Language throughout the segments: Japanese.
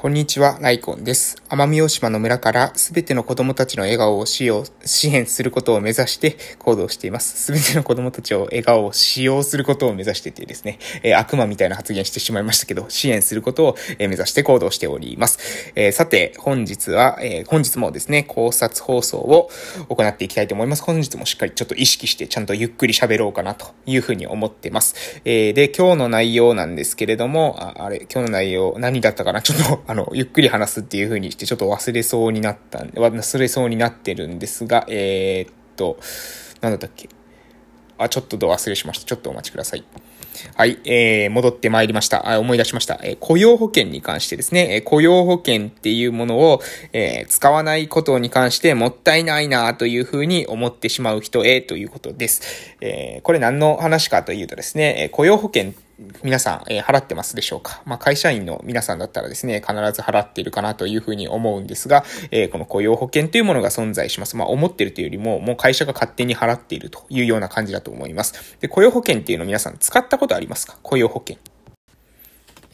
こんにちは、ライコンです。奄美大島の村からすべての子供たちの笑顔を使用、支援することを目指して行動しています。すべての子供たちを笑顔を使用することを目指しててですね、えー、悪魔みたいな発言してしまいましたけど、支援することを、目指して行動しております。えー、さて、本日は、えー、本日もですね、考察放送を行っていきたいと思います。本日もしっかりちょっと意識して、ちゃんとゆっくり喋ろうかなというふうに思ってます。えで、今日の内容なんですけれども、ああれ、今日の内容何だったかな？ちょっと、あの、ゆっくり話すっていう風にしてちょっと忘れそうになったんで、忘れそうになってるんですが、えー、っと、なんだったっけ？あ、ちょっと忘れしました。ちょっとお待ちください。はい、えー、戻ってまいりました。あ思い出しました。えー、雇用保険に関してですね、えー、雇用保険っていうものを、えー、使わないことに関してもったいないなというふうに思ってしまう人へということです。えー、これ何の話かというとですね、え雇用保険皆さん、えー、払ってますでしょうか？まあ、会社員の皆さんだったらですね、必ず払っているかなというふうに思うんですが、えー、この雇用保険というものが存在します。まあ、思ってるというよりも、もう会社が勝手に払っているというような感じだと思います。で、雇用保険っていうの皆さん使ったことありますか？雇用保険。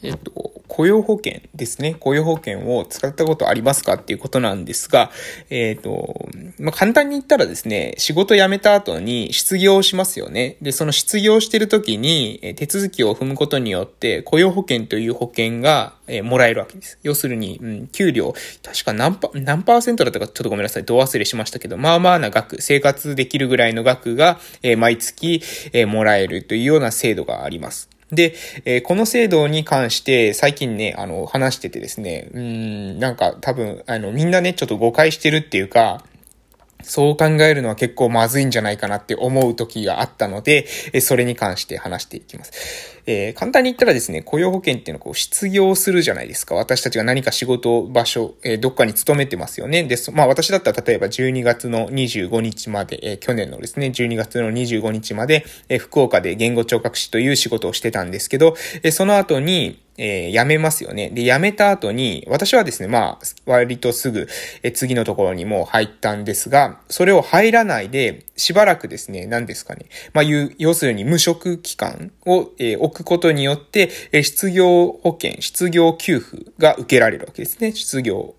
えっと、雇用保険ですね。雇用保険を使ったことありますかっていうことなんですが、えっ、と、まあ、簡単に言ったらですね、仕事辞めた後に失業しますよね。で、その失業してる時に、手続きを踏むことによって、雇用保険という保険が、え、もらえるわけです。要するに、うん、給料、確か何パ、何パーセントだったかちょっとごめんなさい、ど忘れしましたけど、まあまあな額、生活できるぐらいの額が、え、毎月、え、もらえるというような制度があります。で、えー、この制度に関して最近ね、あの、話しててですね、うん、なんか多分、あの、みんなね、ちょっと誤解してるっていうか、そう考えるのは結構まずいんじゃないかなって思う時があったので、それに関して話していきます。えー、簡単に言ったらですね、雇用保険っていうのはこう失業するじゃないですか。私たちが何か仕事場所、えー、どっかに勤めてますよね。で、まあ私だったら例えば12月の25日まで、えー、去年のですね、12月の25日まで、え、福岡で言語聴覚士という仕事をしてたんですけど、え、その後に、えー、辞めますよね。で、辞めた後に、私はですね、まあ、割とすぐ、え次のところにもう入ったんですが、それを入らないで、しばらくですね、何ですかね。まあ、要するに無職期間を、えー、置くことによって、え失業保険、失業給付が受けられるわけですね。失業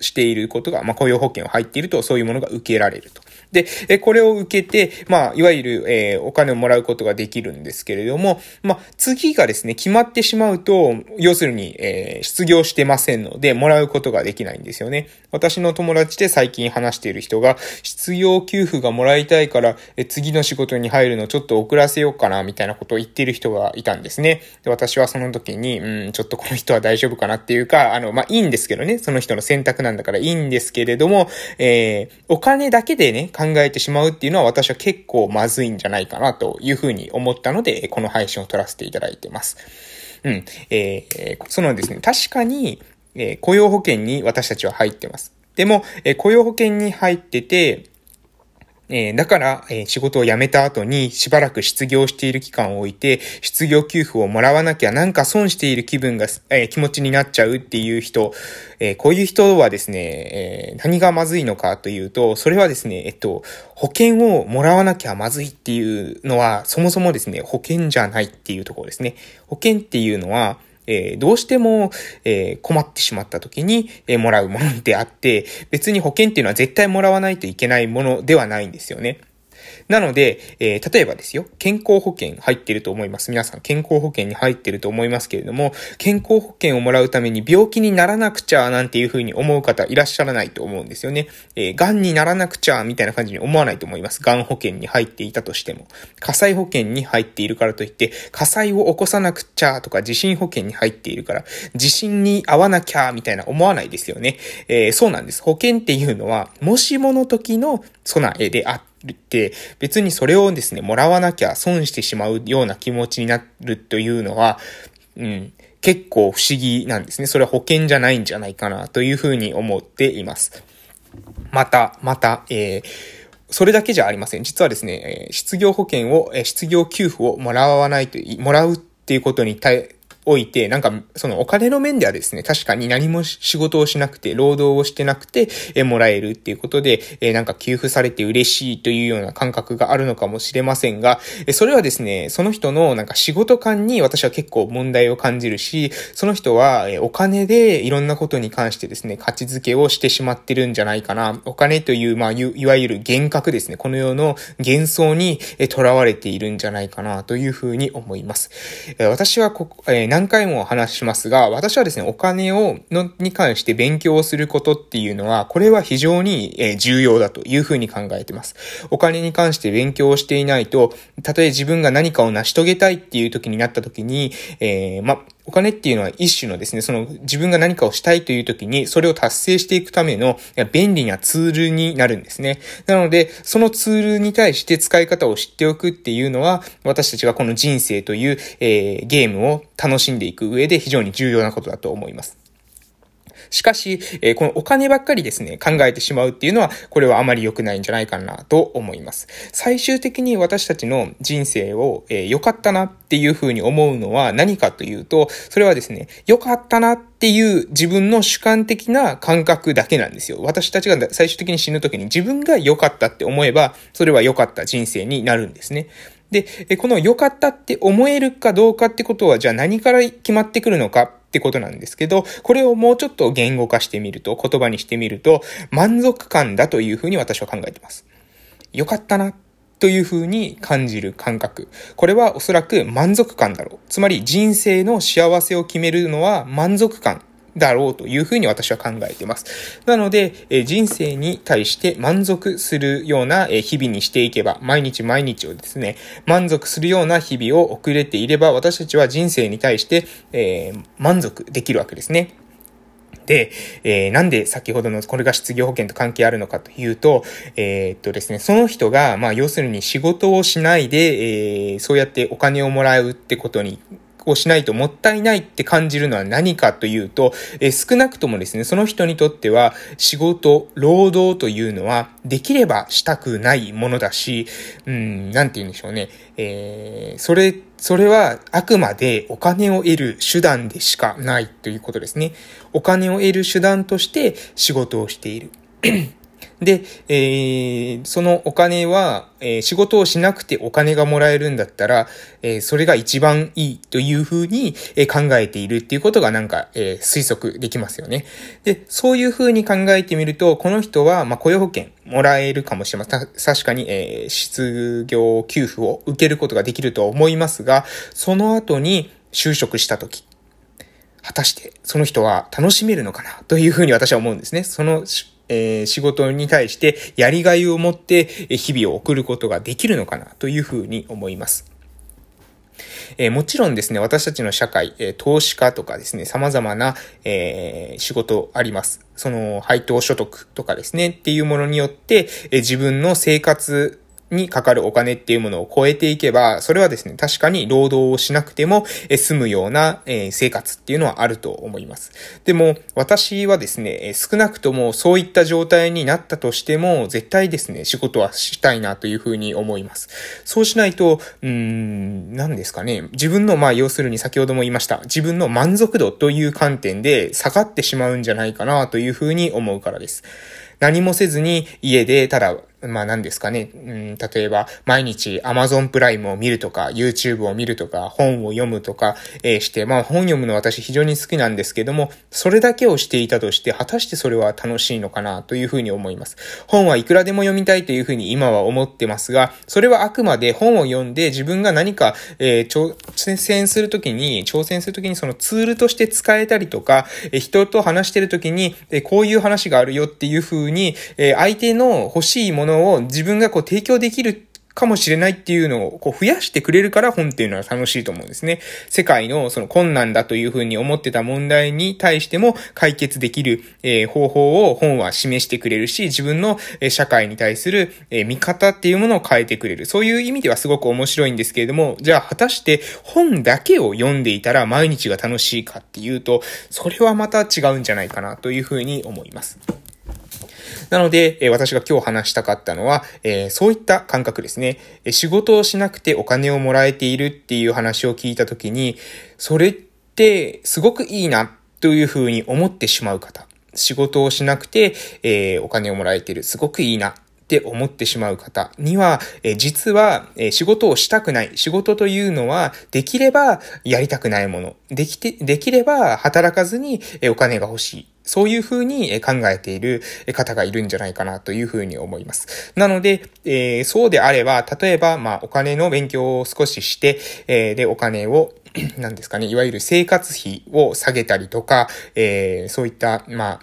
していることが、まあ、雇用保険を入っていると、そういうものが受けられると。で、えこれを受けて、まあ、いわゆる、えー、お金をもらうことができるんですけれども、まあ、次がですね、決まってしまうと、要するに、えー、失業してませんので、もらうことができないんですよね。私の友達で最近話している人が、失業給付がもらいたいから、え次の仕事に入るのちょっと遅らせようかな、みたいなことを言っている人がいたんですね。で、私はその時に、うん、ちょっとこの人は大丈夫かなっていうか、あの、まあ、いいんですけどね、その人の選択なんだからいいんですけれども、えー、お金だけでね、考えてしまうっていうのは私は結構まずいんじゃないかなというふうに思ったので、この配信を撮らせていただいてます。うん。えー、そのですね、確かに、えー、雇用保険に私たちは入ってます。でも、えー、雇用保険に入ってて、えー、だから、えー、仕事を辞めた後にしばらく失業している期間を置いて、失業給付をもらわなきゃなんか損している気分が、えー、気持ちになっちゃうっていう人、えこういう人はですね、え何がまずいのかというと、それはですね、えっと、保険をもらわなきゃまずいっていうのは、そもそもですね、保険じゃないっていうところですね。保険っていうのは、えー、どうしても、えー、困ってしまった時に、えー、もらうものであって、別に保険っていうのは絶対もらわないといけないものではないんですよね。なので、えー、例えばですよ、健康保険入ってると思います。皆さん健康保険に入ってると思いますけれども、健康保険をもらうために病気にならなくちゃなんていうふうに思う方いらっしゃらないと思うんですよね。えー、癌にならなくちゃみたいな感じに思わないと思います。癌保険に入っていたとしても。火災保険に入っているからといって、火災を起こさなくちゃとか地震保険に入っているから、地震に合わなきゃみたいな思わないですよね。えー、そうなんです。保険っていうのは、もしもの時の備えであって、て、別にそれをですね、もらわなきゃ損してしまうような気持ちになるというのは、うん、結構不思議なんですね。それは保険じゃないんじゃないかなというふうに思っています。また、また、えー、それだけじゃありません。実はですね、失業保険を、失業給付をもらわないと、もらうっていうことに対おいて、なんか、そのお金の面ではですね、確かに何も仕事をしなくて、労働をしてなくて、えもらえるっていうことで、えなんか給付されて嬉しいというような感覚があるのかもしれませんが、えそれはですね、その人のなんか仕事感に私は結構問題を感じるし、その人は、えお金でいろんなことに関してですね、価値づけをしてしまってるんじゃないかな。お金という、まあ、いわゆる幻覚ですね。この世の幻想にえ囚われているんじゃないかなというふうに思います。え私はこ、え何回もお話ししますが、私はですね、お金を、の、に関して勉強をすることっていうのは、これは非常に、え重要だというふうに考えてます。お金に関して勉強をしていないと、たとえ自分が何かを成し遂げたいっていう時になった時に、えー、ま、お金っていうのは一種のですね、その自分が何かをしたいという時に、それを達成していくための便利なツールになるんですね。なので、そのツールに対して使い方を知っておくっていうのは、私たちがこの人生という、えー、ゲームを楽しんでいく上で非常に重要なことだと思います。しかし、えー、このお金ばっかりですね、考えてしまうっていうのは、これはあまり良くないんじゃないかなと思います。最終的に私たちの人生を、えー、良かったなっていうふうに思うのは何かというと、それはですね、良かったなっていう自分の主観的な感覚だけなんですよ。私たちが最終的に死ぬ時に自分が良かったって思えば、それは良かった人生になるんですね。で、この良かったって思えるかどうかってことは、じゃあ何から決まってくるのかってことなんですけど、これをもうちょっと言語化してみると、言葉にしてみると、満足感だというふうに私は考えています。よかったなというふうに感じる感覚。これはおそらく満足感だろう。つまり人生の幸せを決めるのは満足感だろうというふうに私は考えています。なので、え人生に対して満足するようなえ日々にしていけば、毎日毎日をですね、満足するような日々を送れていれば、私たちは人生に対して、えー、満足できるわけですね。で、えー、なんで先ほどのこれが失業保険と関係あるのかというと、えー、っとですね、その人が、まあ要するに仕事をしないで、えー、そうやってお金をもらうってことにをしないともったいないって感じるのは何かというと、えー、少なくともですね、その人にとっては仕事、労働というのはできればしたくないものだし、うん、なんて言うんでしょうね。えー、それ、それはあくまでお金を得る手段でしかないということですね。お金を得る手段として仕事をしている。で、えー、そのお金は、えー、仕事をしなくてお金がもらえるんだったら、えー、それが一番いいというふうに、えー、考えているっていうことがなんか、えー、推測できますよね。で、そういうふうに考えてみると、この人は、まあ、雇用保険もらえるかもしれません。確かに、えー、失業給付を受けることができると思いますが、その後に就職したとき、果たしてその人は楽しめるのかなというふうに私は思うんですね。そのえー、仕事に対してやりがいを持って日々を送ることができるのかなというふうに思います。えー、もちろんですね、私たちの社会、えー、投資家とかですね、様々な、えー、仕事あります。その、配当所得とかですね、っていうものによって、え自分の生活にかかるお金っていうものを超えていけば、それはですね、確かに労働をしなくても済むような生活っていうのはあると思います。でも、私はですね、少なくともそういった状態になったとしても、絶対ですね、仕事はしたいなというふうに思います。そうしないと、うーん、何ですかね、自分の、まあ、要するに先ほども言いました、自分の満足度という観点で下がってしまうんじゃないかなというふうに思うからです。何もせずに家でただまあ何ですかね、うん、例えば毎日 Amazon プライムを見るとか、YouTube を見るとか、本を読むとか、えー、して、まあ本読むの私非常に好きなんですけども、それだけをしていたとして、果たしてそれは楽しいのかなというふうに思います。本はいくらでも読みたいというふうに今は思ってますが、それはあくまで本を読んで自分が何か、えー、挑戦するときに、挑戦するときにそのツールとして使えたりとか、えー、人と話してるときに、えー、こういう話があるよっていうふうに、えー、相手の欲しいものを自分がこう提供できるかもしれないっていうのをこう増やしてくれるから本っていうのは楽しいと思うんですね。世界のその困難だというふうに思ってた問題に対しても解決できる、え、方法を本は示してくれるし、自分の、え社会に対する、え、見方っていうものを変えてくれる。そういう意味ではすごく面白いんですけれども、じゃあ果たして本だけを読んでいたら毎日が楽しいかっていうと、それはまた違うんじゃないかなというふうに思います。なので、え私が今日話したかったのは、えそういった感覚ですね。仕事をしなくてお金をもらえているっていう話を聞いたときに、それってすごくいいなというふうに思ってしまう方。仕事をしなくて、え、お金をもらえている。すごくいいな。って思ってしまう方には、え実は、え仕事をしたくない。仕事というのは、できればやりたくないもの。できて、できれば働かずに、えお金が欲しい。そういうふうに考えている方がいるんじゃないかなというふうに思います。なので、えー、そうであれば、例えば、まあ、お金の勉強を少しして、えー、で、お金を 何ですかね、いわゆる生活費を下げたりとか、えー、そういった、まあ、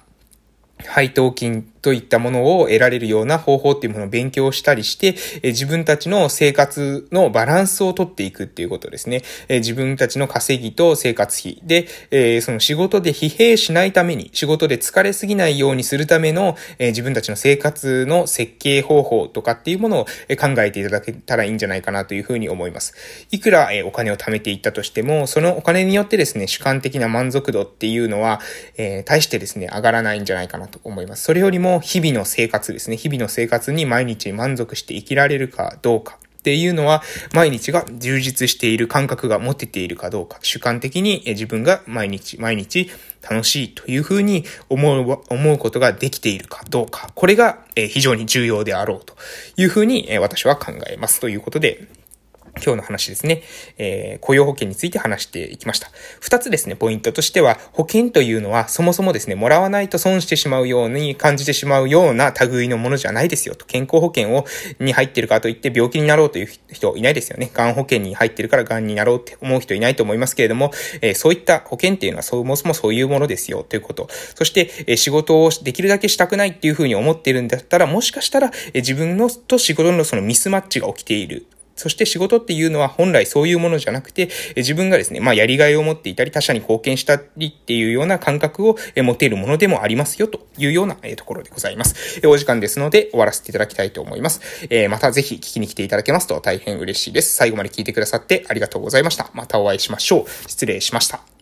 配当金といったものを得られるような方法っていうものを勉強したりして、え自分たちの生活のバランスをとっていくっていうことですね。え自分たちの稼ぎと生活費で、えその仕事で疲弊しないために、仕事で疲れすぎないようにするための、え自分たちの生活の設計方法とかっていうものを考えていただけたらいいんじゃないかなというふうに思います。いくら、えお金を貯めていったとしても、そのお金によってですね、主観的な満足度っていうのは、えー、大してですね、上がらないんじゃないかなと思います。それよりも、日々の生活ですね。日々の生活に毎日満足して生きられるかどうか。っていうのは、毎日が充実している感覚が持てているかどうか、主観的に自分が毎日毎日楽しいというふうに思う、思うことができているかどうか、これが非常に重要であろうというふうに私は考えますということで、今日の話ですね、えー、雇用保険について話していきました。二つですね、ポイントとしては、保険というのはそもそもですね、もらわないと損してしまうように感じてしまうような類のものじゃないですよと。健康保険を、に入ってるからといって病気になろうという人いないですよね。がん保険に入ってるからがんになろうって思う人いないと思いますけれども、えー、そういった保険っていうのはそもそもそういうものですよということ。そして、えー、仕事をできるだけしたくないっていうふうに思っているんだったら、もしかしたら、えー、自分のと仕事のそのミスマッチが起きている。そして仕事っていうのは本来そういうものじゃなくて、自分がですね、まあやりがいを持っていたり、他者に貢献したりっていうような感覚を持てるものでもありますよというようなところでございます。お時間ですので終わらせていただきたいと思います。またぜひ聞きに来ていただけますと大変嬉しいです。最後まで聞いてくださってありがとうございました。またお会いしましょう。失礼しました。